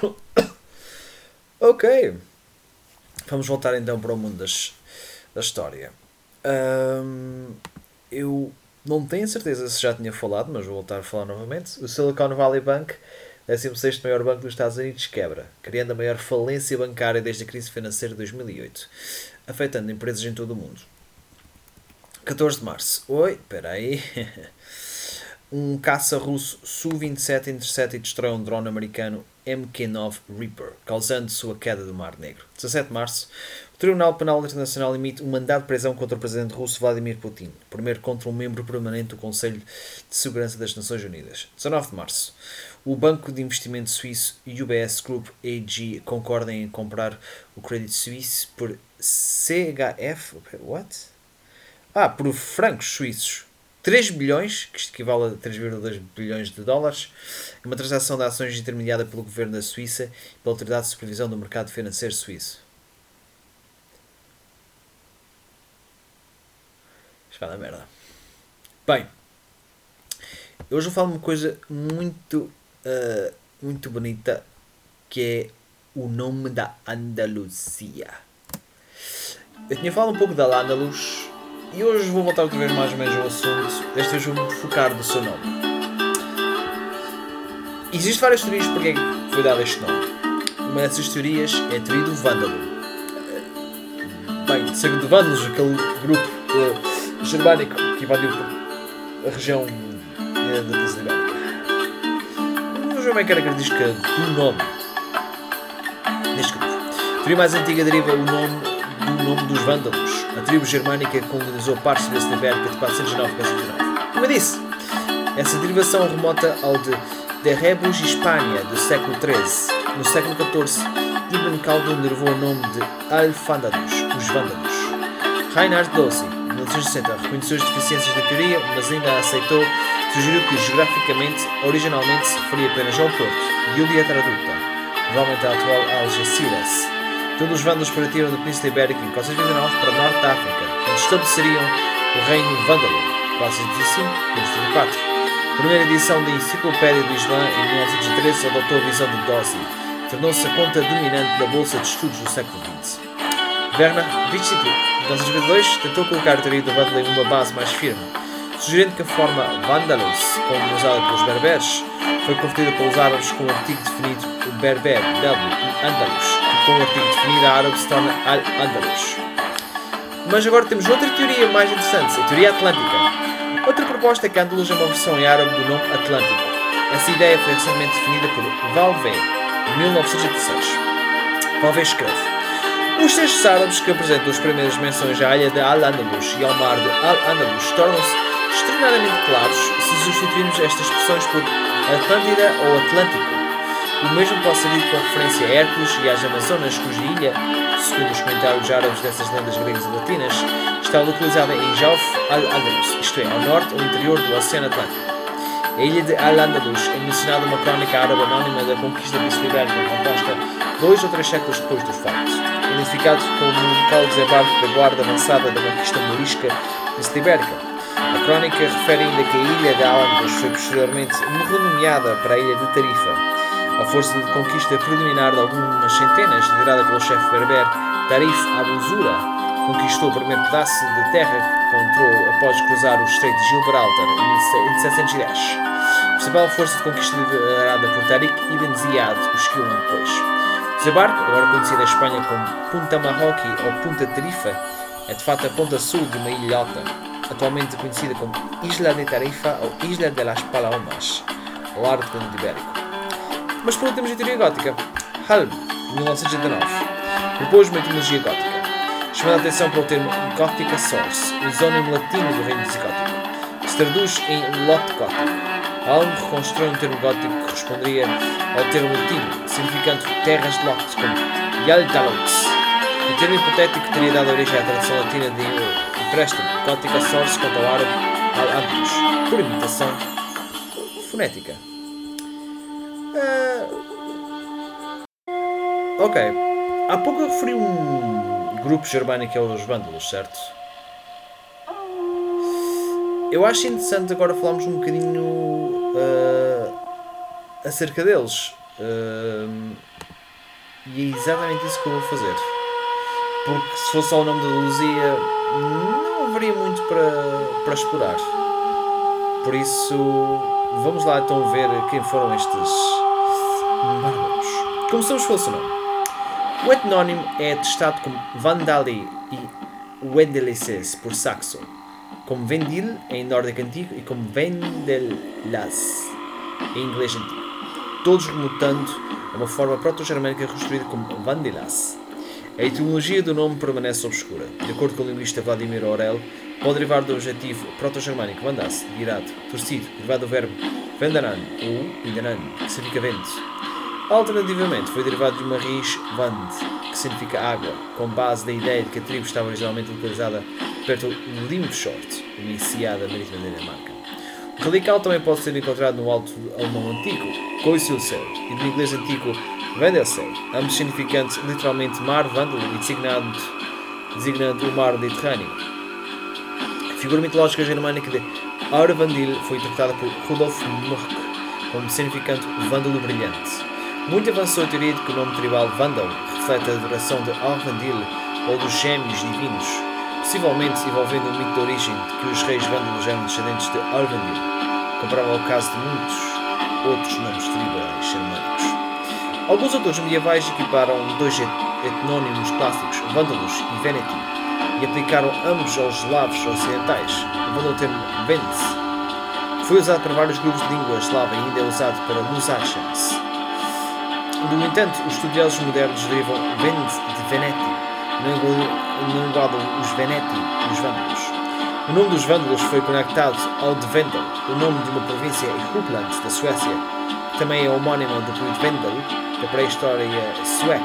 ok. Vamos voltar então para o mundo das, da história. Ahm, eu não tenho certeza se já tinha falado, mas vou voltar a falar novamente. O Silicon Valley Bank, 16 maior banco dos Estados Unidos, quebra, criando a maior falência bancária desde a crise financeira de 2008, afetando empresas em todo o mundo. 14 de março. Oi, espera aí. Um caça russo Su-27 intercepta e destrói um drone americano MQ-9 Reaper, causando sua queda do Mar Negro. 17 de março. O Tribunal Penal Internacional emite um mandado de prisão contra o presidente russo Vladimir Putin, primeiro contra um membro permanente do Conselho de Segurança das Nações Unidas. 19 de março. O banco de investimento suíço UBS Group AG concorda em comprar o Credit Suisse por CHF. What? Ah, por francos suíços. 3 bilhões, que isto equivale a 3,2 bilhões de dólares, uma transação de ações intermediada pelo governo da Suíça e pela Autoridade de Supervisão do Mercado Financeiro Suíço. Dar merda. Bem, hoje falar de uma coisa muito, uh, muito bonita, que é o nome da Andaluzia. Eu tinha falado um pouco da Andaluz e hoje vou voltar outra vez mais ou menos ao assunto. Desta vez vou-me focar no seu nome. Existem várias teorias porque é foi dado este nome. Uma dessas teorias é a teoria do vândalo. Bem, segundo vândalos, aquele grupo uh, germânico que invadiu a região uh, da Ibérica. Vamos ver bem que característica do nome deste grupo. A teoria mais antiga deriva o nome nome dos vândalos, a tribo germânica que colonizou partes da Ibérica de 409 a 409. Como eu disse, essa derivação remota ao de de Rebus Hispania do século XIII. No século XIV, Ibn Khaldun derivou o nome de Al-Fandados, os Vândalos. Reinhard Dossi, em 1960, reconheceu as deficiências da teoria, mas ainda aceitou, sugeriu que geograficamente, originalmente se referia apenas ao Porto, Iulia Traduta, provavelmente a atual Algeciras. Todos os vândalos partiram da Península Ibérica em 429 para Norte da África, onde estabeleceriam o Reino Vândalo, 405 534. A primeira edição da Enciclopédia do Islã, em 1913, adotou a visão de Dossi. Tornou-se a conta dominante da Bolsa de Estudos do século XX. Werner Witzig, em 1922, tentou colocar a teoria do Vandal em uma base mais firme, sugerindo que a forma Vandalos, como usada pelos berberes, foi convertida pelos árabes com o artigo definido o berber, W, e Andalus, que com o artigo definido a árabe se torna Al-Andalus. Mas agora temos outra teoria mais interessante, a teoria atlântica. Outra proposta é que Andalus é uma versão em árabe do nome Atlântico. Essa ideia foi recentemente definida por Valvé, em 1916. Valvé escreve: Os textos árabes que apresentam as primeiras menções à ilha de Al-Andalus e ao mar de Al-Andalus tornam-se extraordinariamente claros se substituirmos estas expressões por Atlântida ou Atlântico. O mesmo pode ser dito com referência a Hércules e às Amazonas, cuja ilha, segundo os comentários árabes dessas lendas gregas e latinas, está localizada em Jauf al-Andalus, isto é, ao norte ou interior do Oceano Atlântico. A ilha de Al-Andalus é mencionada numa crónica árabe anónima da conquista da Península composta dois ou três séculos depois dos factos, identificado como um local de desembarque da guarda avançada da conquista morisca da Península. A crónica refere ainda que a ilha de Al-Andalus foi posteriormente renomeada para a ilha de Tarifa, a força de conquista preliminar de algumas centenas, liderada pelo chefe berber Tarif Abu Zura, conquistou o primeiro pedaço de terra que encontrou após cruzar o Estreito de Gibraltar em 1710. A principal força de conquista liderada por Tariq Ibn Ziyad o seguiu um depois. O desembarque, agora conhecido na Espanha como Punta Marroqui ou Punta Tarifa, é de fato a ponta sul de uma ilhota, atualmente conhecida como Isla de Tarifa ou Isla de las Palomas, largo do ibérico. Mas último, a teoria gótica. Halm, 1989, propôs uma etimologia gótica, chamando a atenção para o termo Gothica Source, isónimo latino do reino visigótico, que se traduz em lote gótico. Halm reconstrói um termo gótico que corresponderia ao termo latino, significando terras de lote, como Yaldalots. O termo hipotético teria dado origem à tradução latina de empréstimo Gothica Source quanto ao árabe Al-Andalus, por imitação fonética. Uh... Ok. Há pouco eu referi um grupo germânico que é os Vândalos, certo? Eu acho interessante agora falarmos um bocadinho uh, acerca deles. Uh, E é exatamente isso que eu vou fazer. Porque se fosse só o nome da Luzia, não haveria muito para, para explorar. Por isso, vamos lá então ver quem foram estes bárbaros. Começamos pelo seu nome. O etnónimo é atestado como Vandali e Wendelices por Saxo, como Vendil em nórdico antigo e como Vendelas em inglês antigo, todos remutando a uma forma proto-germânica reconstruída como Vandelas. A etimologia do nome permanece obscura. De acordo com o linguista Vladimir Orel, pode derivar do objetivo proto-germânico vandas, virado, torcido, derivado do verbo vendaran ou indaran, que significa vento. Alternativamente, foi derivado de uma raiz vand, que significa água, com base da ideia de que a tribo estava originalmente localizada perto de Limfjord, uma enseada marítima da Dinamarca. O radical também pode ser encontrado no alto alemão antigo, Koisilsel, e no inglês antigo Vendelsel, ambos significantes literalmente mar vândalo e designando, designando o mar Mediterrâneo. Figura mitológica germânica de Aurvandil foi interpretada por Rudolf Murk como significante vândalo brilhante. Muito avançou a teoria de que o nome tribal Vandal reflete a adoração de Aurvandil ou dos gêmeos divinos, possivelmente envolvendo o mito de origem de que os reis vândalos eram descendentes de Aurvandil, comparável ao caso de muitos outros nomes tribais germânicos. Alguns autores medievais equiparam dois etnónimos clássicos, Vândalos e Veneti, e aplicaram ambos aos eslavos ocidentais, o termo Vents. Foi usado para vários grupos de língua eslava e ainda é usado para Lusatians. No entanto, os estudiosos modernos derivam Vents de Veneti, não igualam os Veneti e os Vândalos. O nome dos Vândalos foi conectado ao de Vendel, o nome de uma província em Uppland, da Suécia, que também é homónima do período Vendel, da pré-história sueca,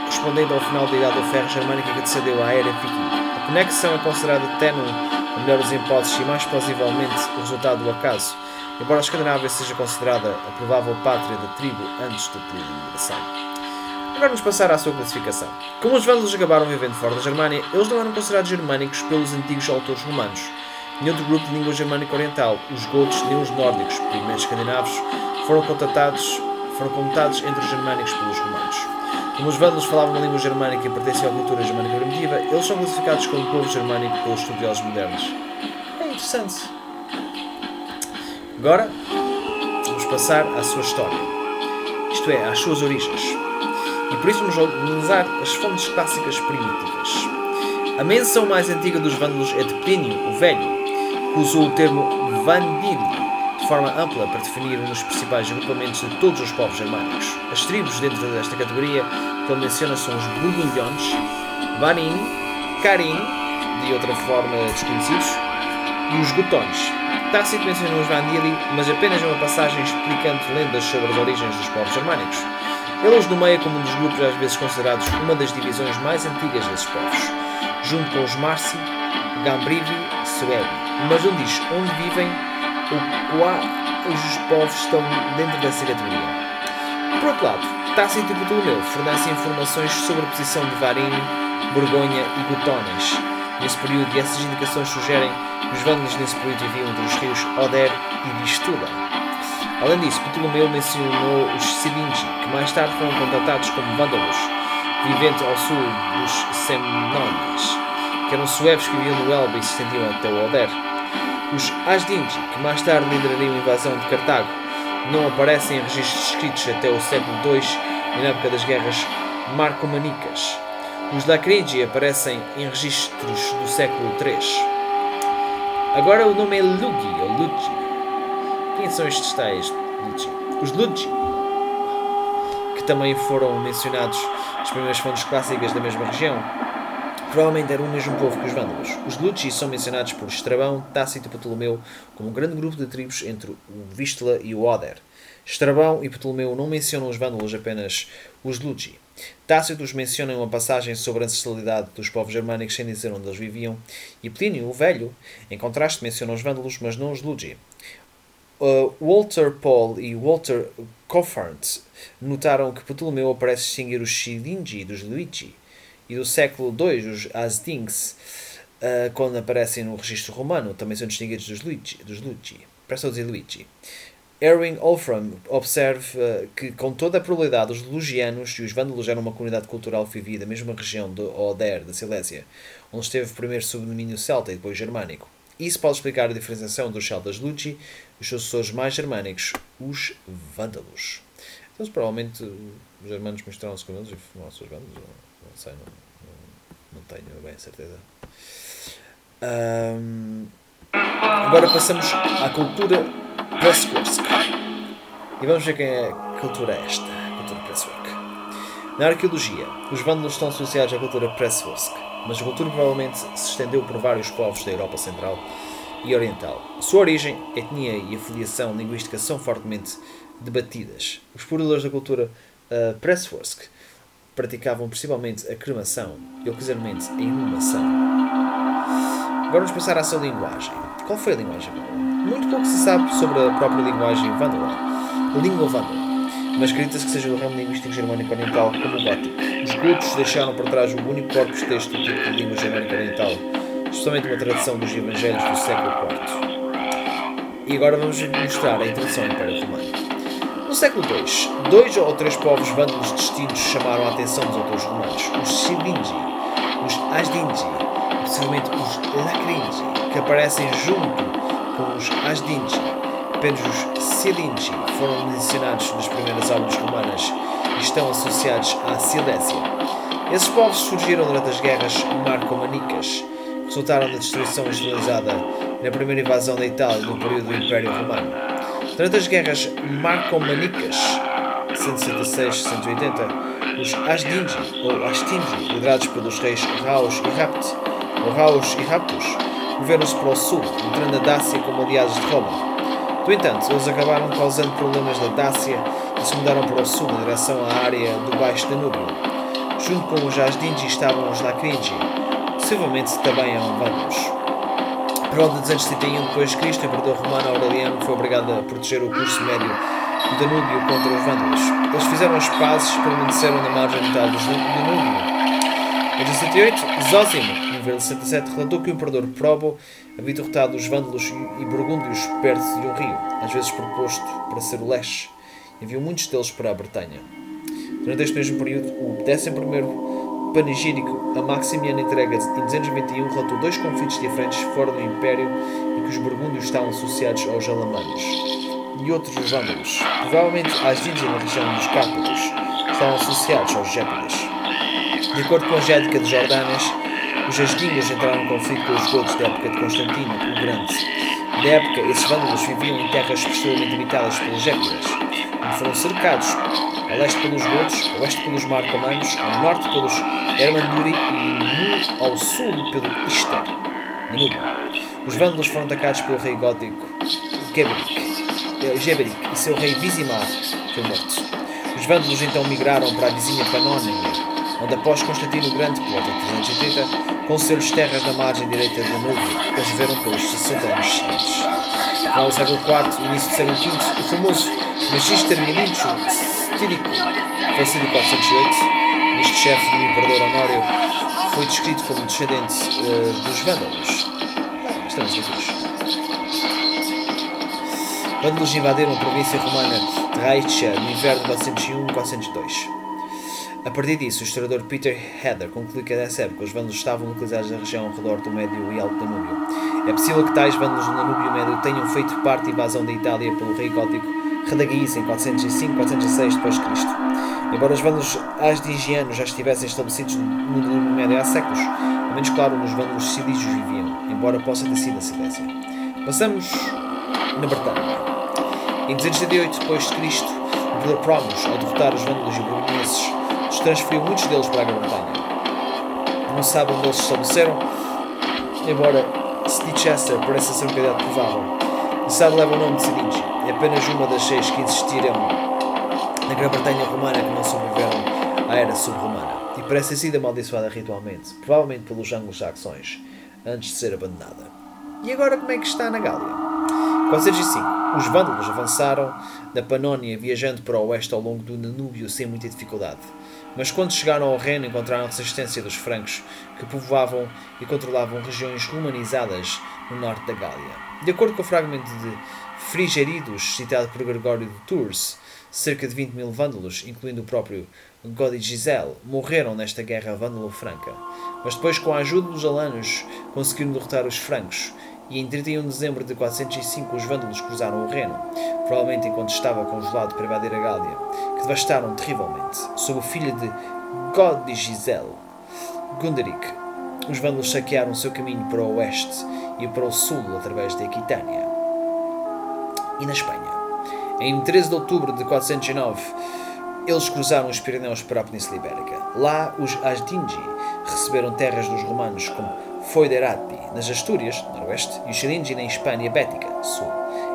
correspondendo ao final da Idade do Ferro Germânica que antecedeu à Era Viking. A conexão é considerada ténue, a melhor das hipóteses, e mais plausivelmente o resultado do acaso, embora a Escandinávia seja considerada a provável pátria da tribo antes do período de. Agora vamos passar à sua classificação. Como os vândalos acabaram vivendo fora da Germânia, eles não eram considerados germânicos pelos antigos autores romanos. Em outro grupo de língua germânica oriental, os gotos nem os nórdicos, primeiros escandinavos, foram contatados foram contados entre os germânicos pelos romanos. Como os vândalos falavam uma língua germânica e pertenciam à cultura germânica primitiva, eles são classificados como povo germânico pelos estudiosos modernos. É interessante. Agora, vamos passar à sua história. Isto é, às suas origens. E por isso vamos analisar as fontes clássicas primitivas. A menção mais antiga dos vândalos é de Plínio, o Velho, que usou o termo Vandili de forma ampla para definir um dos principais agrupamentos de todos os povos germânicos. As tribos dentro desta categoria que ele menciona são os Burgundiões, Vanin, Carin, de outra forma desconhecidos, e os Gotões. Tácito menciona os Vandili, mas apenas uma passagem explicando lendas sobre as origens dos povos germânicos. Ele os nomeia como um dos grupos às vezes considerados uma das divisões mais antigas desses povos, junto com os Marci, Gambrivi e Suebi, mas não diz onde vivem ou quais povos estão dentro dessa categoria. Por outro lado, Tácito e Ptolomeu fornecem informações sobre a posição de Varim, Borgonha e Gotones nesse período e essas indicações sugerem que os vândalos nesse período viviam entre os rios Oder e Vistula. Além disso, Ptolomeu mencionou os Sidingi, que mais tarde foram contatados como vândalos, vivendo ao sul dos Semnones, que eram suevos que viviam no Elbe e se estendiam até o Oder. Os Asdingi, que mais tarde liderariam a invasão de Cartago, não aparecem em registros escritos até o século II e na época das guerras marcomanicas. Os Lacrigi aparecem em registros do século III. Agora o nome é Lugi, ou Lugi. Quem são estes tais Lugi? Os Lugi, que também foram mencionados nas primeiras fontes clássicas da mesma região, provavelmente eram o mesmo povo que os vândalos. Os Lugi são mencionados por Estrabão, Tácito e Ptolomeu como um grande grupo de tribos entre o Vístula e o Oder. Estrabão e Ptolomeu não mencionam os vândalos, apenas os Lugi. Tácito os menciona em uma passagem sobre a ancestralidade dos povos germânicos sem dizer onde eles viviam, e Plínio, o Velho, em contraste, menciona os vândalos, mas não os Lugi. Uh, Walter Paul e Walter Coffart notaram que Ptolomeu aparece distinguir os Silingi dos Luigi, e do século II, os Asdings, uh, quando aparecem no registro romano, também são distinguidos dos Luigi. Dos Luigi. Parece dizer Luigi. Erwin Wolfram observa que, com toda a probabilidade, os lugianos e os vândalos eram uma comunidade cultural que vivia mesma região de Oder, da Silésia, onde esteve primeiro sob domínio celta e depois germânico. Isso pode explicar a diferenciação dos celtas Lugi os seus sucessores mais germânicos, os vândalos. Então, provavelmente, os germanos misturaram-se com eles e formaram os vândalos. Não sei, não, não, tenho bem certeza. Um, agora passamos à cultura Presswork. E vamos ver quem é a cultura esta, a cultura Presswork. Na arqueologia, os vândalos estão associados à cultura Presswork, mas a cultura provavelmente se estendeu por vários povos da Europa Central e Oriental. Sua origem, etnia e afiliação linguística são fortemente debatidas. Os exploradores da cultura uh, Presswork praticavam principalmente a cremação e, ocasionalmente, a inumação. Agora vamos passar à sua linguagem. Qual foi a linguagem vândala? Muito pouco se sabe sobre a própria linguagem vândala, a língua vândala, mas acredita-se que seja do ramo linguístico germânico oriental como o gótico. Os gotos deixaram por trás o único corpus texto do tipo de língua germânica oriental, especialmente uma tradução dos Evangelhos do século IV. E agora vamos mostrar a introdução do Império Romano. No século II, dois ou três povos vândalos distintos chamaram a atenção dos autores romanos: os Silingi, os Asdingi, especialmente os Lacringi, que aparecem junto com os Asdingi. Apenas os Silingi foram mencionados nas primeiras obras romanas e estão associados à Silésia. Esses povos surgiram durante as guerras marcomanicas, que resultaram da destruição generalizada na primeira invasão da Itália no período do Império Romano. Durante as guerras marcomanicas 166-180, os Asdingi ou Astingi, liderados pelos reis Raus e Rapt, ou Raus e Raptus, moveram-se para o sul, entrando a Dácia como aliados de Roma. No entanto, eles acabaram causando problemas na Dácia e se mudaram para o sul, em direção à área do Baixo Danúbio. Junto com os Asdingi estavam os Lacringi, possivelmente também eram vândalos. Por volta de 231 d.C., o imperador romano Aureliano foi obrigado a proteger o curso médio do Danúbio contra os vândalos. Eles fizeram as pazes e permaneceram na margem oriental do Danúbio. Em 278, Zósimo, verso 67, relatou que o imperador Probo havia derrotado os vândalos e burgúndios perto de um rio, às vezes proposto para ser o Leste, e enviou muitos deles para a Bretanha. Durante este mesmo período, o 11 panegírico a Maximiano entrega em 221 relatou dois conflitos diferentes fora do Império em que os burgúndios estavam associados aos alamanos e outros vândalos. Provavelmente as índias na região dos Cárpatos estavam associados aos gépidas. De acordo com a Gédica de Jordanas, os asdingas entraram em conflito com os godos da época de Constantino o Grande. Na época, esses vândalos viviam em terras posteriormente habitadas pelos gépidas, onde foram cercados a leste pelos godos, a oeste pelos marcomanos, ao norte pelos Hermanduri e ao sul pelo Ister, Os vândalos foram atacados pelo rei gótico Geberic, e seu rei Visimar foi morto. Os vândalos então migraram para a vizinha Panónia, onde após Constantino Grande, por volta de 380, concedeu-lhes terras na margem direita do Danúbio, que eles viveram pelos 60 anos seguintes. No século IV, início do século V, o famoso Magister Milincius Tírico, falecido em 408, este chefe do imperador Honório foi descrito como descendente uh, dos Vândalos. Estamos aqui. Vândalos invadiram a província romana de Raicha no inverno de 401-402. A partir disso, o historiador Peter Heather conclui que nessa época os vândalos estavam localizados na região ao redor do Médio e Alto Danúbio. É possível que tais vândalos do Danúbio Médio tenham feito parte da invasão da Itália pelo rei gótico Radagais em 405-406 d.C. Embora os vândalos asdigianos já estivessem estabelecidos no Danúbio Médio há séculos, ao menos claro nos vândalos silícios viviam, embora possa ter sido a Silésia. Passamos na Bretanha. Em 278 d.C., o imperador Promos, ao derrotar os vândalos e burguneses, transferiu muitos deles para a Grã-Bretanha. Não sabe onde eles se estabeleceram, embora Chichester pareça ser um candidato provável. A cidade leva o nome de Siringe é apenas uma das seis que existiram na Grã-Bretanha romana que não sobreviveram à era sub-romana e parece ter sido amaldiçoada ritualmente, provavelmente pelos anglo-saxões, antes de ser abandonada. E agora como é que está na Gália? 405. Os vândalos avançaram da Panónia viajando para o oeste ao longo do Danúbio sem muita dificuldade. Mas quando chegaram ao Reno encontraram resistência dos francos, que povoavam e controlavam regiões romanizadas no norte da Gália. De acordo com o fragmento de Frigeridos, citado por Gregório de Tours, cerca de 20 mil vândalos, incluindo o próprio Godigisel, morreram nesta guerra vândalo-franca. Mas depois, com a ajuda dos alanos, conseguiram derrotar os francos e em 31 de dezembro de 405 os vândalos cruzaram o Reno, provavelmente enquanto estava congelado para invadir a Gália, que devastaram terrivelmente, sob o filho de Godigisel, Gunderic. Os vândalos saquearam seu caminho para o oeste e para o sul através de Aquitânia. E na Espanha. Em 13 de outubro de 409, eles cruzaram os Pirineus para a Península Ibérica. Lá, os Asdingi receberam terras dos romanos como Foiderati, nas Astúrias, noroeste, e os Siringi na Hispânia Bética, sul,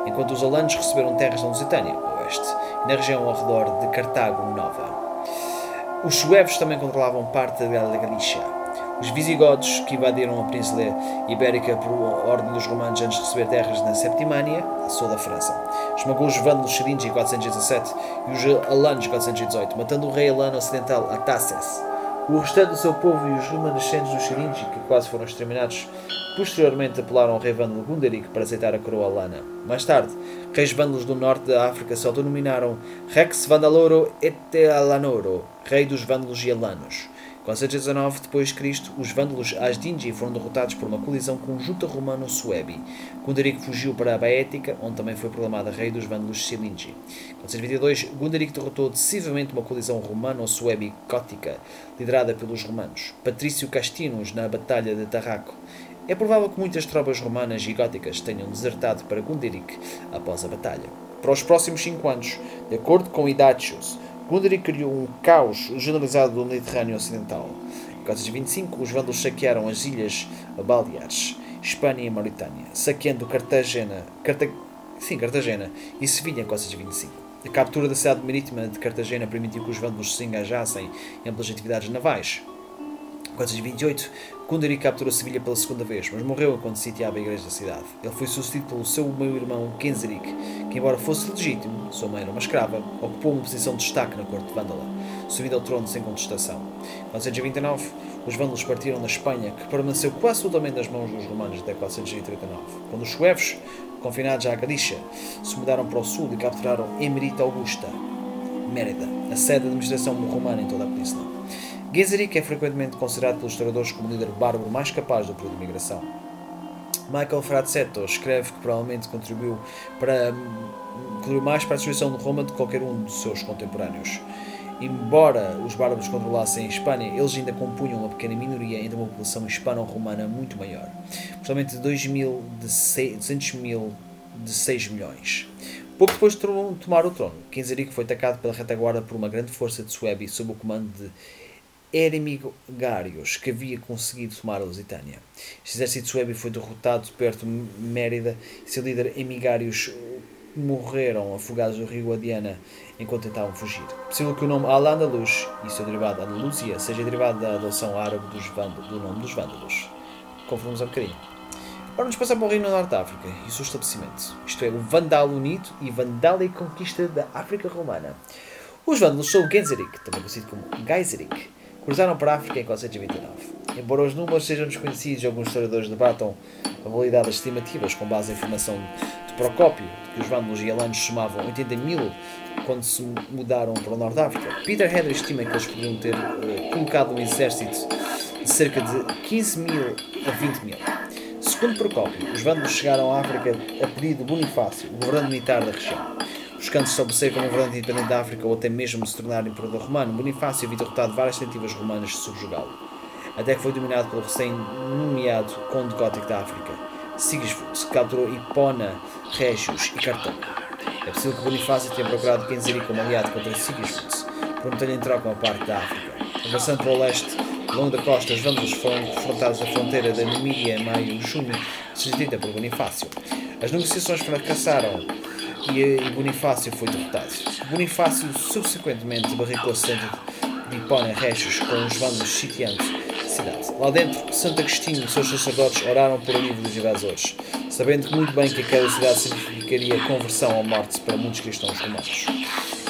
enquanto os alanos receberam terras na Lusitânia, oeste, e na região ao redor de Cartago Nova. Os suevos também controlavam parte da Galícia, os visigodos, que invadiram a Península Ibérica por ordem dos romanos antes de receber terras na Septimânia, a sul da França. Esmagou os vândalos Xeríngi em 417 e os alanos em 418, matando o rei alano ocidental Ataces. O restante do seu povo e os remanescentes dos Xeringi, que quase foram exterminados, posteriormente apelaram ao rei vândalo Gunderic para aceitar a coroa alana. Mais tarde, reis vândalos do norte da África se autonominaram Rex Vandaloro et Alanoro, rei dos vândalos e alanos. 419 depois de Cristo, os vândalos Asdingi foram derrotados por uma colisão conjunta romano-suebi. Gunderic fugiu para a Baética, onde também foi proclamado rei dos vândalos Silingi. 422, Gunderic derrotou decisivamente uma colisão romano-suebi gótica, liderada pelos romanos. Patrício Castinus na Batalha de Tarraco. É provável que muitas tropas romanas e góticas tenham desertado para Gunderic após a batalha. Para os próximos cinco anos, de acordo com Hidatius, Gunderic criou um caos generalizado do Mediterrâneo Ocidental. Em 425, os vândalos saquearam as ilhas Baleares, Espanha e Mauritânia, saqueando Cartagena, Carta... Sim, Cartagena e Sevilha em 425. A captura da cidade marítima de Cartagena permitiu que os vândalos se engajassem em amplas atividades navais. 428, Gunderic capturou Sevilha pela segunda vez, mas morreu enquanto sitiava a igreja da cidade. Ele foi sucedido pelo seu meio-irmão Genseric, que, embora fosse legítimo, sua mãe era uma escrava, ocupou uma posição de destaque na corte vândala, subindo ao trono sem contestação. Em 429, os vândalos partiram da Espanha, que permaneceu quase totalmente nas mãos dos romanos até 439, quando os suevos, confinados à Galícia, se mudaram para o sul e capturaram Emerita Augusta, Mérida, a sede da administração romana em toda a península. Genseric é frequentemente considerado pelos historiadores como o líder bárbaro mais capaz do período de migração. Michael Frazzetto escreve que provavelmente contribuiu, para, contribuiu mais para a destruição de Roma do que qualquer um dos seus contemporâneos. Embora os bárbaros controlassem a Espanha, eles ainda compunham uma pequena minoria entre uma população hispano-romana muito maior, principalmente de 2 mil de 200 mil de 6 milhões. Pouco depois de tomar o trono, Genseric foi atacado pela retaguarda por uma grande força de Suebi sob o comando de Eremigários, que havia conseguido tomar a Lusitânia. Este exército suebi foi derrotado perto de Mérida e seu líder Emigários morreram afogados no rio Adiana enquanto tentavam fugir. Possível que o nome Al-Andalus e seu derivado Andalusia seja derivado da adoção árabe do nome dos Vândalos. Confundimos um bocadinho. Agora vamos passar para o Reino Norte da África e o seu estabelecimento. Isto é, o Vandal Unido e Vandal e Conquista da África Romana. Os Vândalos são o Genseric, também conhecido como Geiseric, cruzaram para a África em 429. Embora os números sejam desconhecidos e alguns historiadores debatam a validade das estimativas com base em informação de Procópio, de que os vândalos e alanos somavam 80 mil quando se mudaram para o Norte da África, Peter Henry estima que eles poderiam ter uh, colocado um exército de cerca de 15 mil a 20 mil. Segundo Procópio, os vândalos chegaram à África a pedido de Bonifácio, o militar da região buscando estabelecer como governante independente da África ou até mesmo se tornar imperador romano, Bonifácio havia derrotado várias tentativas romanas de subjugá-lo, até que foi dominado pelo recém-nomeado conde gótico da África, Sigismund, capturou Hipona, Régios e Cartago. É possível que Bonifácio tenha procurado Genzeri como aliado contra Sigismund, prometendo em troca uma parte da África. Avançando para o leste, longo da costa, os vândalos foram confrontados na fronteira da Numídia em maio e junho, sucedida por Bonifácio. As negociações fracassaram e Bonifácio foi derrotado. Bonifácio subsequentemente barricou o centro de Hipona Rechos com os vândalos sitiando cidade. Lá dentro, Santo Agostinho e seus sacerdotes oraram por alívio dos invasores, sabendo muito bem que aquela cidade significaria conversão ou morte para muitos cristãos romanos.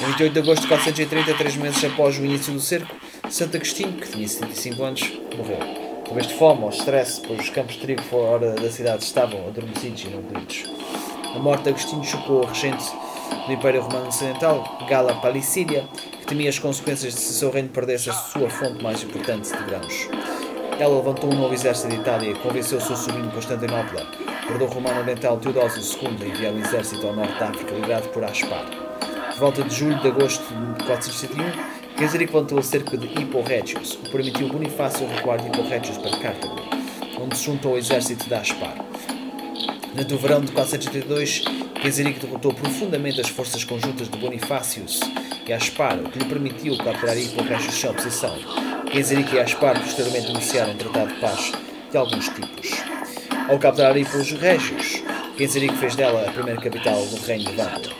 Em 28 de agosto de 430, três meses após o início do cerco, Santo Agostinho, que tinha 75 anos, morreu. Talvez de fome ou stress, pois os campos de trigo fora da cidade estavam adormecidos e não colhidos. A morte de Agostinho chocou a regente do Império Romano Ocidental, Gala Palicídia, que temia as consequências de se seu reino perdesse a sua fonte mais importante de grãos. Ela levantou um novo exército de Itália e convenceu o seu sobrinho Constantinopla, herdou romano oriental Teodósio II, a enviar um exército ao norte da África liderado por Aspar. Por volta de julho de agosto de 471, Genseric levantou cerca de Hippo Regius, o que permitiu Bonifácio recuar de Hippo Regius para Cartago, onde se juntou ao exército de Aspar. Durante o verão de 482, Genseric derrotou profundamente as forças conjuntas de Bonifácios e Aspar, o que lhe permitiu capturar Hippo Regius sem oposição. Genseric e Aspar posteriormente negociaram um tratado de paz de alguns tipos. Ao capturar Hippo Regius, Genseric fez dela a primeira capital do reino de Vândalo.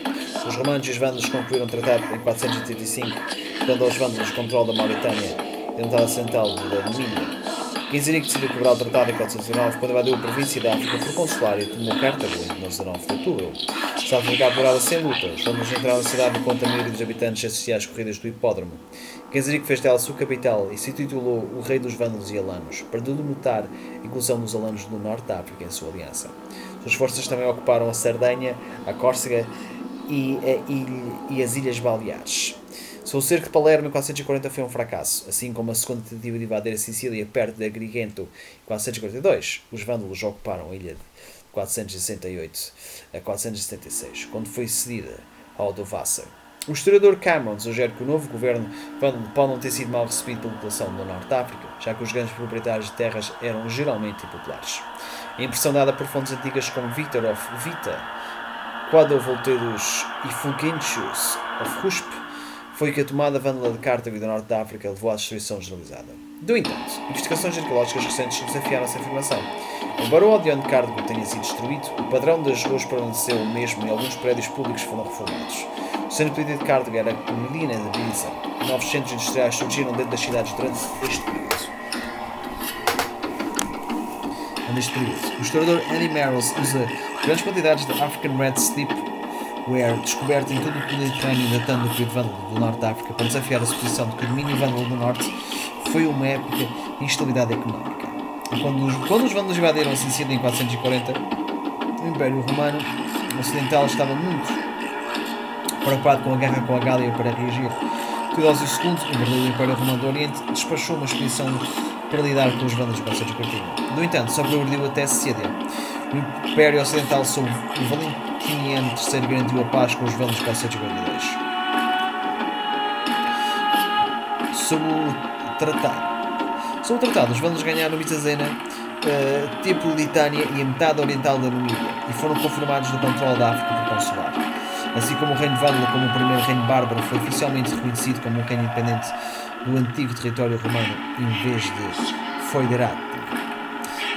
Os romanos e os vândalos concluíram o tratado em 485, dando aos vândalos o controle da Mauritânia e da central da Domínia. Genseric decidiu quebrar o tratado em 419 quando invadiu a província da África por consular e tomou Cartago em 19 de outubro. Ficar apurada sem luta. Os vândalos entraram na cidade enquanto a maioria dos habitantes assistia às corridas do hipódromo. Genseric fez dela sua capital e se titulou o Rei dos Vândalos e Alanos, para delimitar a inclusão dos alanos do norte da África em sua aliança. Suas forças também ocuparam a Sardenha, a Córcega e, a e as Ilhas Baleares. Seu cerco de Palermo em 440 foi um fracasso, assim como a segunda tentativa de invadir a Sicília perto de Agrigento em 442. Os vândalos ocuparam a ilha de 468 a 476, quando foi cedida ao Dovassa. O historiador Cameron sugere que o novo governo pode não ter sido mal recebido pela população do Norte África, já que os grandes proprietários de terras eram geralmente impopulares. A impressão dada por fontes antigas como Victor of Vita, Quadovolterus e Fulgentius of Rusp foi que a tomada vândala de Cartago do norte da África levou à destruição generalizada. No entanto, investigações arqueológicas recentes desafiaram essa afirmação. Embora o Odeon de Cartago tenha sido destruído, o padrão das ruas permaneceu o mesmo e alguns prédios públicos foram reformados. O centro de Cartago era a Medina de Biza. Novos centros industriais surgiram dentro das cidades durante este período. Neste período, o historiador Andy Merrills usa grandes quantidades de African Red Sleepwear descoberto em todo o Mediterrâneo datando do período vândalo do norte da África para desafiar a suposição de que o domínio vândalo do norte foi uma época de instabilidade económica. Quando os, quando os vândalos invadiram a Sicília em 440, o Império Romano Ocidental estava muito preocupado com a guerra com a Gália para reagir. Teodósio II, o verdadeiro Império Romano do Oriente, despachou uma expedição para lidar com os vândalos constantinos. No entanto, só progrediu até Sicília. O Império Ocidental sob Valentiniano III garantiu a paz com os vândalos constantinos. Sob o Tratado. Sob o Tratado, os vândalos ganharam Mitazena, uh, Tripolitânia e a metade oriental da Numídia e foram confirmados no controle da África por consular. Assim como o reino vândalo, como o primeiro reino bárbaro, foi oficialmente reconhecido como um reino independente do antigo território romano em vez de Foiderat.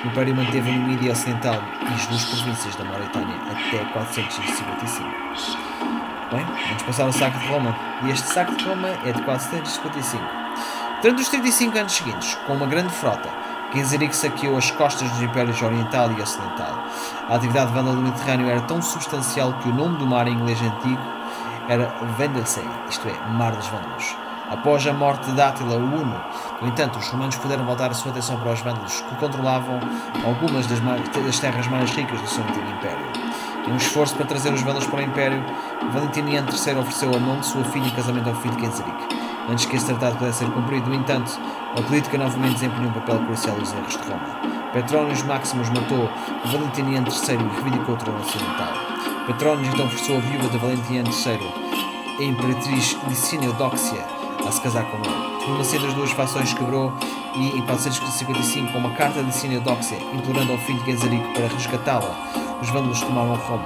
O Império manteve a Numídia Ocidental e as duas províncias da Mauritânia até 455. Bem, vamos passar ao saco de Roma. E este saco de Roma é de 455. Durante os 35 anos seguintes, com uma grande frota, Genseric saqueou as costas dos impérios oriental e ocidental. A atividade vândala do Mediterrâneo era tão substancial que o nome do mar em inglês antigo era Vendelsee, isto é, Mar dos Vândalos. Após a morte de Dátila, o Uno, no entanto, os romanos puderam voltar a sua atenção para os vândalos, que controlavam algumas das, das terras mais ricas do seu antigo império. Em um esforço para trazer os vândalos para o império, Valentiniano III ofereceu a mão de sua filha em casamento ao filho de Genseric. Antes que esse tratado pudesse ser cumprido, no entanto, a política novamente desempenhou um papel crucial nos erros de Roma. Petrónios Maximus matou Valentiniano III e reivindicou o trono ocidental. Petrónios então forçou a viúva de Valentiniano III, a imperatriz Licínia Eudóxia, a se casar com ele. Diplomacia das duas fações quebrou e, em 455, com uma carta de Licínia Eudóxia implorando ao filho de Genserico para resgatá-la, os vândalos tomaram Roma,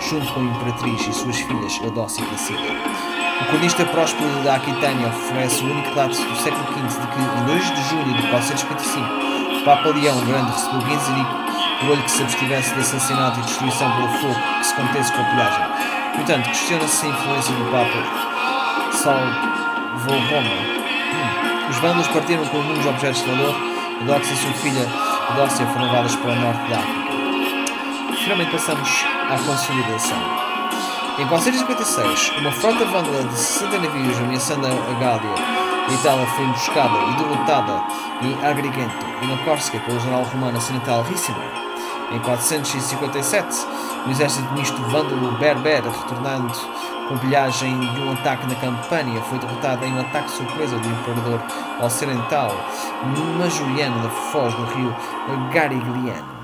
junto com a imperatriz e suas filhas Eudócia e Licínia. O cronista próspero da Aquitânia oferece o único relato do século V de que, em 2 de junho de 455, o Papa Leão Grande recebeu Genserico, rogou-lhe que se abstivesse desse assassinato e destruição pelo fogo que se contesse com a pilhagem. Portanto, questiona-se se a influência do Papa salvou Roma. Hum. Os vândalos partiram com inúmeros objetos de valor. Eudóxia e sua filha Eudócia foram levadas para o norte da África. Finalmente passamos à consolidação. Em 456, uma frota vândala de 60 navios ameaçando a Gália A Itália foi emboscada e derrotada em Agrigento e na Córcega pelo general romano ocidental Ricimer. Em 457, o exército misto vândalo berber, retornando com pilhagem de um ataque na Campânia, foi derrotado em um ataque surpresa do imperador ocidental Majoriano da Foz do rio Garigliano.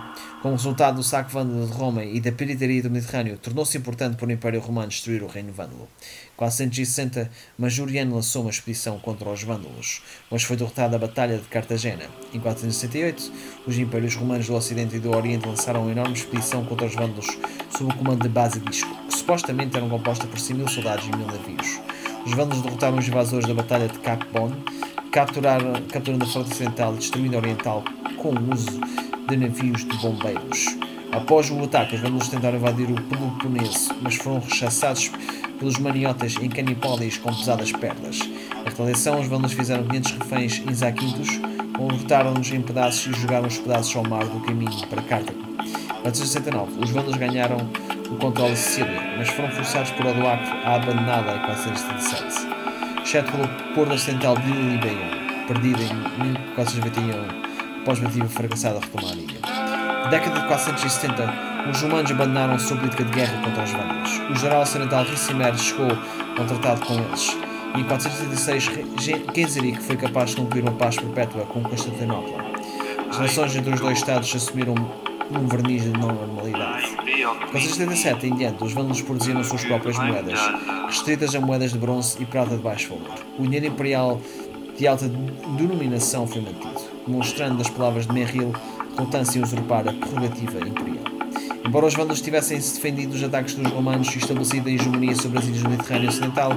Como resultado do saque vândalo de Roma e da pirataria do Mediterrâneo, tornou-se importante para o Império Romano destruir o reino vândalo. 460, Majoriano lançou uma expedição contra os vândalos, mas foi derrotada a Batalha de Cartagena. Em 468, os impérios romanos do Ocidente e do Oriente lançaram uma enorme expedição contra os vândalos sob o comando de Basilisco, que supostamente eram composta por 100 mil soldados e mil navios. Os vândalos derrotaram os invasores da Batalha de Capon, capturaram, capturando a frota ocidental e destruindo a oriental com o uso de navios de bombeiros. Após o ataque, os vândalos tentaram invadir o Peloponeso, mas foram rechaçados pelos maniotas em Canipólis com pesadas perdas. Na retaliação, os vândalos fizeram 500 reféns em Zaquintos, cortaram-nos em pedaços e jogaram os pedaços ao mar do caminho para Cartago. Em 469, os vândalos ganharam o controle de Sicília, mas foram forçados por Odoacro a abandonada em 477, exceto pelo porto ocidental de Libeia, perdido em 1421 após tentativa fracassada a retomar a ilha. Na década de 470, os romanos abandonaram a sua política de guerra contra os vândalos. O general ocidental Ricimer chegou a um tratado com eles. E em 476, Genseric foi capaz de concluir uma paz perpétua com Constantinopla. As relações entre os dois Estados assumiram um verniz de normalidade. Em 477 em diante, os vândalos produziram suas próprias moedas, restritas a moedas de bronze e prata de baixo valor. O dinheiro imperial de alta denominação foi mantido, mostrando das palavras de Merrill relutância em usurpar a prerrogativa imperial. Embora os vândalos tivessem-se defendido dos ataques dos romanos e estabelecido a hegemonia sobre as ilhas do Mediterrâneo Ocidental,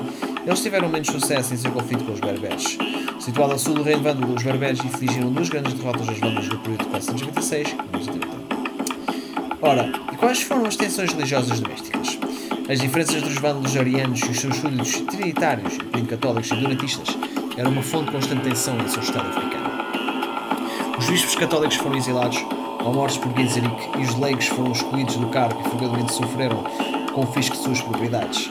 eles tiveram menos sucesso em seu conflito com os berberes. Situado ao sul do reino vândalo, os berberes infligiram duas grandes derrotas aos vândalos do período de 426 e 430. Ora, e quais foram as tensões religiosas domésticas? As diferenças dos vândalos arianos e os seus súditos trinitários, católicos e donatistas, eram uma fonte de constante tensão em seu estado africano. Os bispos católicos foram exilados ou mortos por Genseric e os leigos foram escolhidos do cargo e frequentemente sofreram confisco de suas propriedades.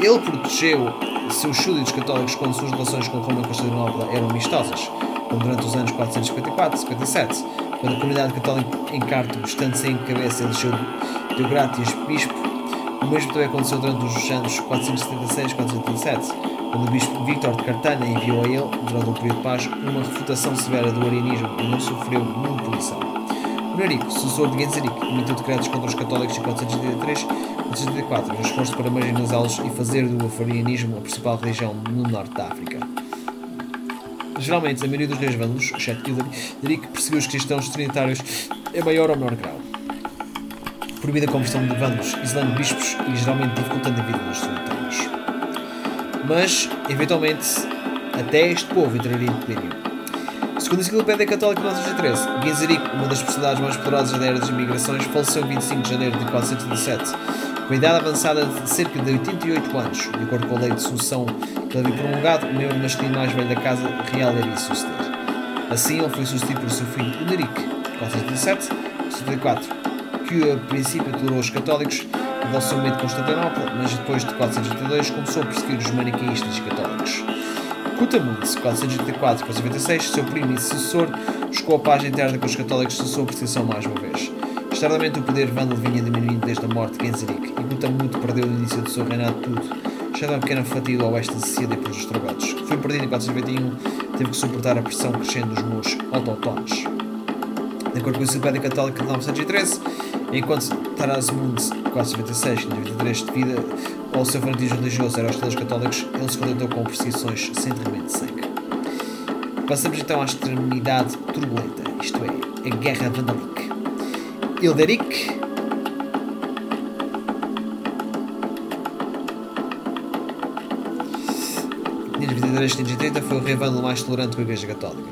Ele protegeu seus súditos católicos quando suas relações com Roma e Constantinopla eram amistosas, como durante os anos 454 e 57, quando a comunidade católica em Cartago, estando sem cabeça, elegeu Deogratias bispo. O mesmo também aconteceu durante os anos 476 e 477, quando o bispo Victor de Cartana enviou a ele, durante um período de paz, uma refutação severa do arianismo e não sofreu nenhuma punição. Honorico, sucessor de Genseric, emitiu decretos contra os católicos em 483 e 484, no esforço para marginalizá-los e fazer do arianismo a principal religião no norte da África. Geralmente, a maioria dos reis vândalos, exceto Hilderic, perseguiu os cristãos trinitários em maior ou menor grau. Proibida a conversão de vândalos, isolando bispos e geralmente dificultando a vida dos trinitários. Mas, eventualmente, até este povo entraria em declínio. Segundo a Enciclopédia Católica de 1913, Genseric, uma das personalidades mais poderosas da era das migrações, faleceu em 25 de janeiro de 417, com a idade avançada de cerca de 88 anos. De acordo com a lei de sucessão que havia promulgado, o membro masculino mais velho da casa real iria suceder. Assim, ele foi sucedido por seu filho Huneric, 417 74, que a princípio tolerou os católicos até o seu momento de Constantinopla, mas depois de 482 começou a perseguir os maniqueístas católicos. Kutamund, 484-496, seu primo e sucessor, buscou a paz interna com os católicos de sua perseguição mais uma vez. Estardamente o poder vândalo vinha diminuindo desde a morte de Genseric, e Kutamund perdeu no início do seu reinado tudo, exceto uma pequena fatia ao oeste de Sicília pelos ostrogotos, que foi perdido em 491 teve que suportar a pressão crescente dos muros autotones. De acordo com a Enciclopédia Católica de 913, enquanto Tarasmund 496 e 93 devido ao seu fanatismo religioso era aos católicos, ele se contentou com perseguições sem derramamento de sangue. Passamos então à extremidade turbulenta, isto é, a Guerra Hilderic Em 2330 foi o rei vândalo mais tolerante com a Igreja Católica.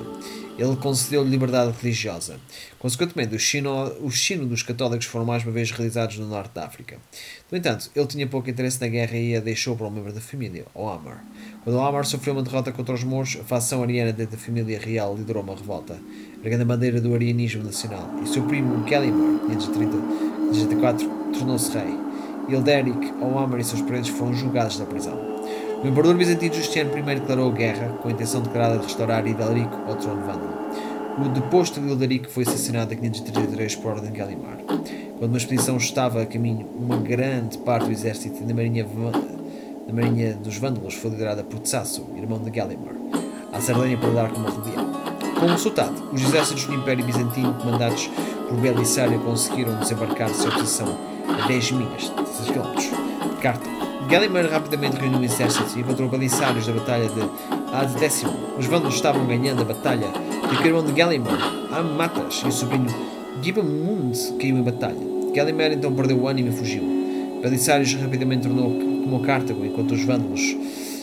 Ele concedeu-lhe liberdade religiosa. Consequentemente, o sino, o sino dos católicos foram mais uma vez realizados no norte da África. No entanto, ele tinha pouco interesse na guerra e a deixou para um membro da família, Omar. Quando Omar sofreu uma derrota contra os mouros, a facção ariana dentro da família real liderou uma revolta, erguendo a bandeira do arianismo nacional, e seu primo Kellimar, em 1934, tornou-se rei. Hilderic, Omar e seus parentes foram julgados da prisão. O imperador bizantino Justiniano I declarou guerra com a intenção declarada de restaurar Hidalrico ao trono vândalo. O deposto de Hilderico foi assassinado em 533 por ordem de Galimar. Quando uma expedição estava a caminho, uma grande parte do exército da marinha, da marinha dos Vândalos foi liderada por Tsasso, irmão de Galimar, à Sardenha para lidar com uma rebelião. Com o resultado, os exércitos do Império Bizantino, comandados por Belisário, conseguiram desembarcar de sua posição a 10 milhas, 16 km, de Cartago. Galimar rapidamente reuniu o exército e encontrou Belisários da Batalha de Ad Décimo. Os vândalos estavam ganhando a batalha e o irmão de Galimar, Amatas, e o sobrinho Gibamund caiu em batalha. Galimar então perdeu o ânimo e fugiu. Belisários rapidamente tornou como Cartago enquanto os vândalos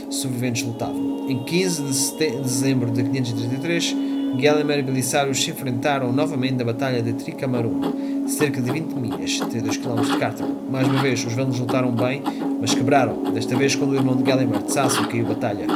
sobreviventes lutavam. Em 15 de dezembro de 533, Galimar e Belisários se enfrentaram novamente na Batalha de Tricamarum, cerca de 20 milhas, 32 km de Cartago. Mais uma vez, os vândalos lutaram bem, mas quebraram, desta vez quando o irmão de Galimar, Tsasso, caiu batalha.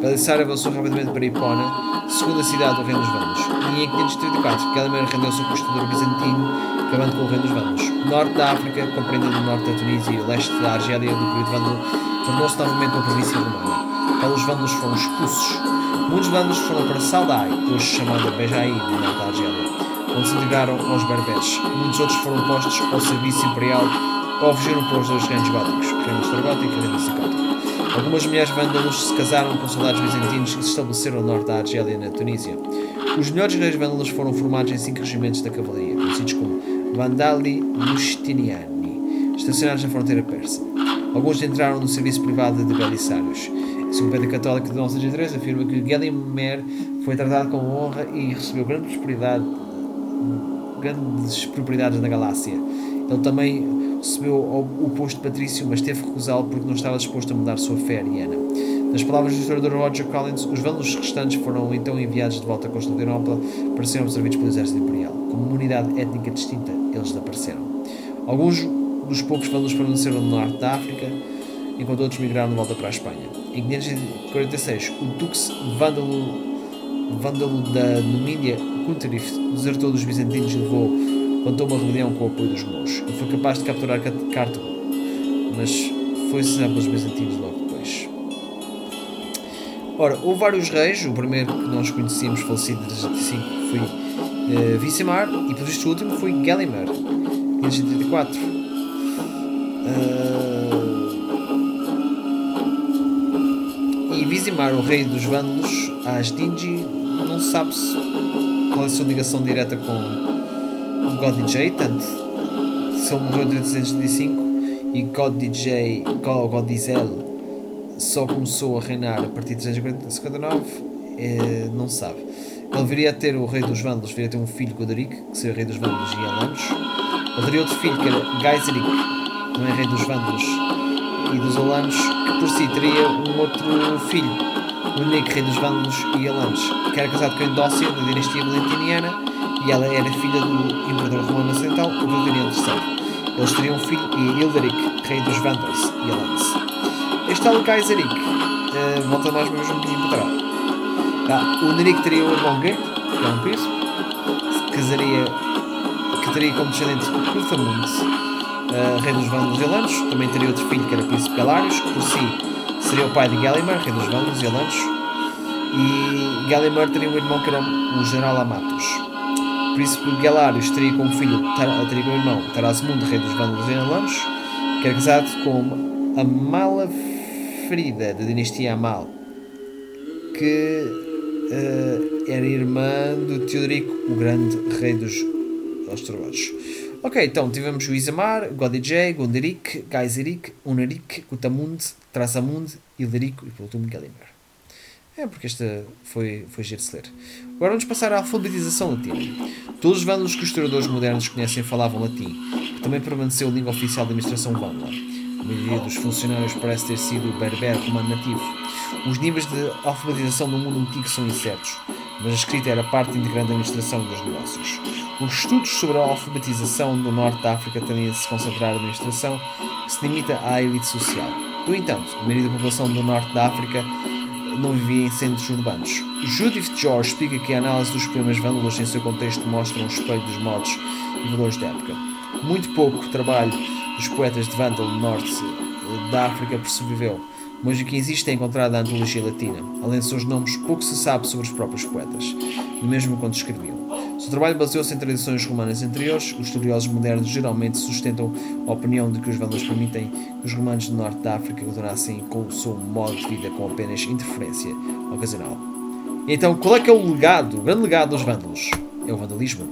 Belisário avançou rapidamente para Hipona, segunda cidade do Reino dos Vândalos, e em 534 Galimar rendeu-se ao conquistador bizantino, acabando com o Reino dos Vândalos. O norte da África, compreendendo o norte da Tunísia e o leste da Argélia do período Vândalo, tornou-se novamente uma província romana. Pelos Vândalos foram expulsos. Muitos Vândalos foram para Saldai, hoje chamada Bejaí, no norte da Argélia, onde se integraram aos berberes. Muitos outros foram postos ao serviço imperial ou fugiram para os dois reinos bálticos, o reino estrogótico e reino sicótico. Algumas mulheres vândalos se casaram com soldados bizantinos e se estabeleceram no norte da Argélia na Tunísia. Os melhores reis vândalos foram formados em cinco regimentos da cavalaria, conhecidos como Vandali Justiniani, estacionados na fronteira persa. Alguns entraram no serviço privado de Belisários. A Enciclopédia Católica de 1903 afirma que Gelimer foi tratado com honra e recebeu grande prosperidade, grandes propriedades na Galácia. Ele também recebeu o posto de patrício, mas teve que recusá-lo porque não estava disposto a mudar sua fé ariana. Nas palavras do historiador Roger Collins, os vândalos restantes foram então enviados de volta a Constantinopla para serem observados pelo exército imperial. Como uma unidade étnica distinta, eles desapareceram. Alguns dos poucos vândalos permaneceram no norte da África, enquanto outros migraram de volta para a Espanha. Em 546, o Dux Vândalo, Vândalo da Numídia, Kunterif, desertou dos bizantinos e levou, plantou uma rebelião com o apoio dos mouros. Ele foi capaz de capturar Cartago, mas foi assassinado pelos bizantinos logo depois. Ora, houve vários reis, o primeiro que nós conhecíamos, falecido em 335, foi uh, e por visto o último foi Galimar, em 534. Uh, Vizimar, o rei dos Vândalos, a Asdingi, não sabe -se qual é a sua ligação direta com God DJ, tanto se ele morreu em 305 e God DJ, God, God Diesel só começou a reinar a partir de 359, eh, não sabe. Ele viria a ter o rei dos Vândalos, viria a ter um filho, Goderic, que seria rei dos Vândalos e Alanos. Ele teria outro filho, que era Geiseric, também rei dos Vândalos e dos Alanos, que por si teria um outro filho, Unique, rei dos Vândalos e Alanos, que era casado com Eudócia, da dinastia valentiniana, e ela era filha do imperador romano ocidental, Valentiniano III. Eles teriam um filho, e Hilderic, rei dos Vândalos e Alanos. Este tal Kaiseric, uh, volta mais ou menos um bocadinho para trás. Tá. O Neric teria o irmão que é um príncipe, que casaria, que teria como descendente Cuthamund, uh, rei dos Vândalos e Alanos. Também teria outro filho que era príncipe Galarius, que por si seria o pai de Galimar, rei dos Vândalos e Alanos. E Galimar teria um irmão que era o general Amatus. O príncipe Galarius teria como filho, teria como irmão Tarasmundo, rei dos Vândalos e Alanos, que era casado com a Mala Frida, da dinastia Amal, que uh, era irmã do Teodorico, o grande rei dos ostrogodos. Ok, então tivemos o Isamar, Godijay, Gonderic, Gaiseric, Uneric, Utamund, Trasamund, Ilderico e por último Galimar. É porque esta foi, foi giro ler. Agora vamos passar à alfabetização latina. Todos os vândalos que os historiadores modernos conhecem falavam latim, que também permaneceu língua oficial da administração vândala. A maioria dos funcionários parece ter sido berber romano nativo. Os níveis de alfabetização no mundo antigo são incertos, mas a escrita era parte integrante da administração dos negócios. Os estudos sobre a alfabetização no norte da África tendem a se concentrar na administração, que se limita à elite social. No entanto, a maioria da população do norte da África não vivia em centros urbanos. Judith George explica que a análise dos poemas vândalos em seu contexto mostra um espelho dos modos e valores da época. Muito pouco trabalho dos poetas de Vândalo no norte da África sobreviveu. Uma que existe é encontrada na antologia latina. Além de seus nomes, pouco se sabe sobre os próprios poetas, mesmo quando escreviam. Seu trabalho baseou-se em tradições romanas anteriores. Os estudiosos modernos geralmente sustentam a opinião de que os vândalos permitem que os romanos do norte da África continuassem com o seu modo de vida com apenas interferência ocasional. Então, qual é que é o legado, o grande legado dos vândalos? É o vandalismo.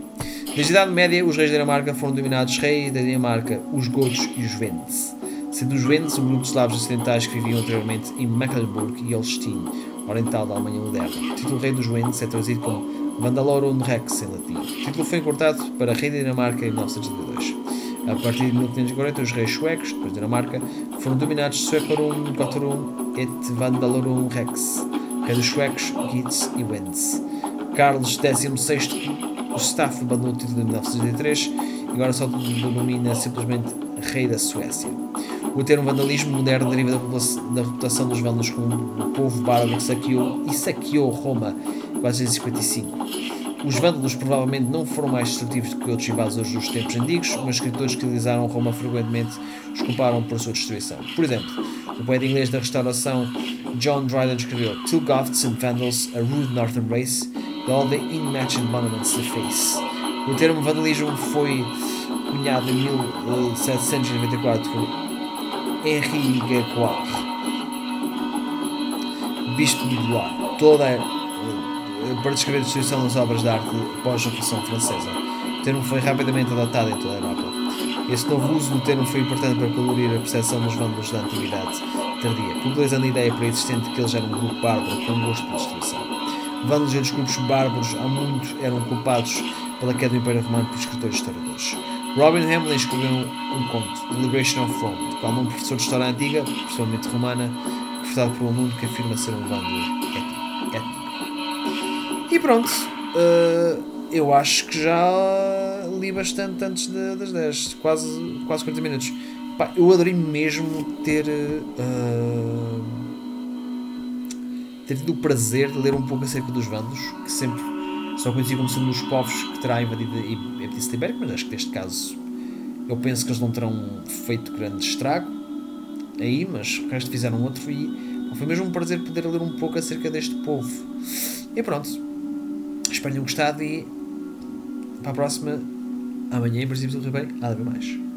Desde a Idade Média, os reis da Dinamarca foram dominados reis da Dinamarca, os godos e os Wends. Sendo os Wends um grupo de eslavos ocidentais que viviam anteriormente em Mecklenburg e Holstein, oriental da Alemanha moderna. O título Rei dos Wends é traduzido como Vandalorum Rex em latim. O título foi encurtado para Rei da Dinamarca em 1932. A partir de 1540, os reis suecos, depois da Dinamarca, foram dominados Suecorum, Gottorum et Vandalorum Rex, rei dos suecos, Gitz e Wends. Carlos XVI Gustavo abandonou o título em 1933 e agora só denomina simplesmente Rei da Suécia. O termo vandalismo moderno deriva da, reputação dos vândalos como o povo bárbaro que saqueou e saqueou Roma 455. Os vândalos provavelmente não foram mais destrutivos do que outros invasores dos tempos antigos, mas escritores que utilizaram Roma frequentemente os comparam por sua destruição. Por exemplo, o poeta inglês da restauração John Dryden escreveu Two Goths and Vandals, a rude northern race, all the unmatched monuments to face. O termo vandalismo foi cunhado em 1794 por Henri Gregoire, bispo de Blois. Toda a para descrever a destruição das obras de arte após a Revolução Francesa. O termo foi rapidamente adotado em toda a Europa. Esse novo uso do termo foi importante para colorir a percepção dos vândalos da antiguidade tardia, popularizando a ideia pré-existente de que eles eram um grupo bárbaro com gosto de destruição. Vândalos e outros grupos bárbaros há muito eram culpados pela queda do Império Romano por escritores e historiadores. Robin Hamlin escreveu um conto, The Liberation of Rome, do qual um professor de história antiga, principalmente romana, reforçado por um aluno que afirma ser um vândalo étnico. E pronto, uh, eu acho que já li bastante antes de, das 10, quase, quase 40 minutos. Pá, eu adorei mesmo ter, uh, ter tido o prazer de ler um pouco acerca dos Vandos, que sempre só conheci como sendo os povos que terá invadido a Península Ibérica, mas acho que neste caso eu penso que eles não terão feito grande estrago aí, mas o resto fizeram outro e foi mesmo um prazer poder ler um pouco acerca deste povo. E pronto, Espero que tenham gostado e para a próxima, amanhã, em princípio, tudo bem. Nada a ver mais.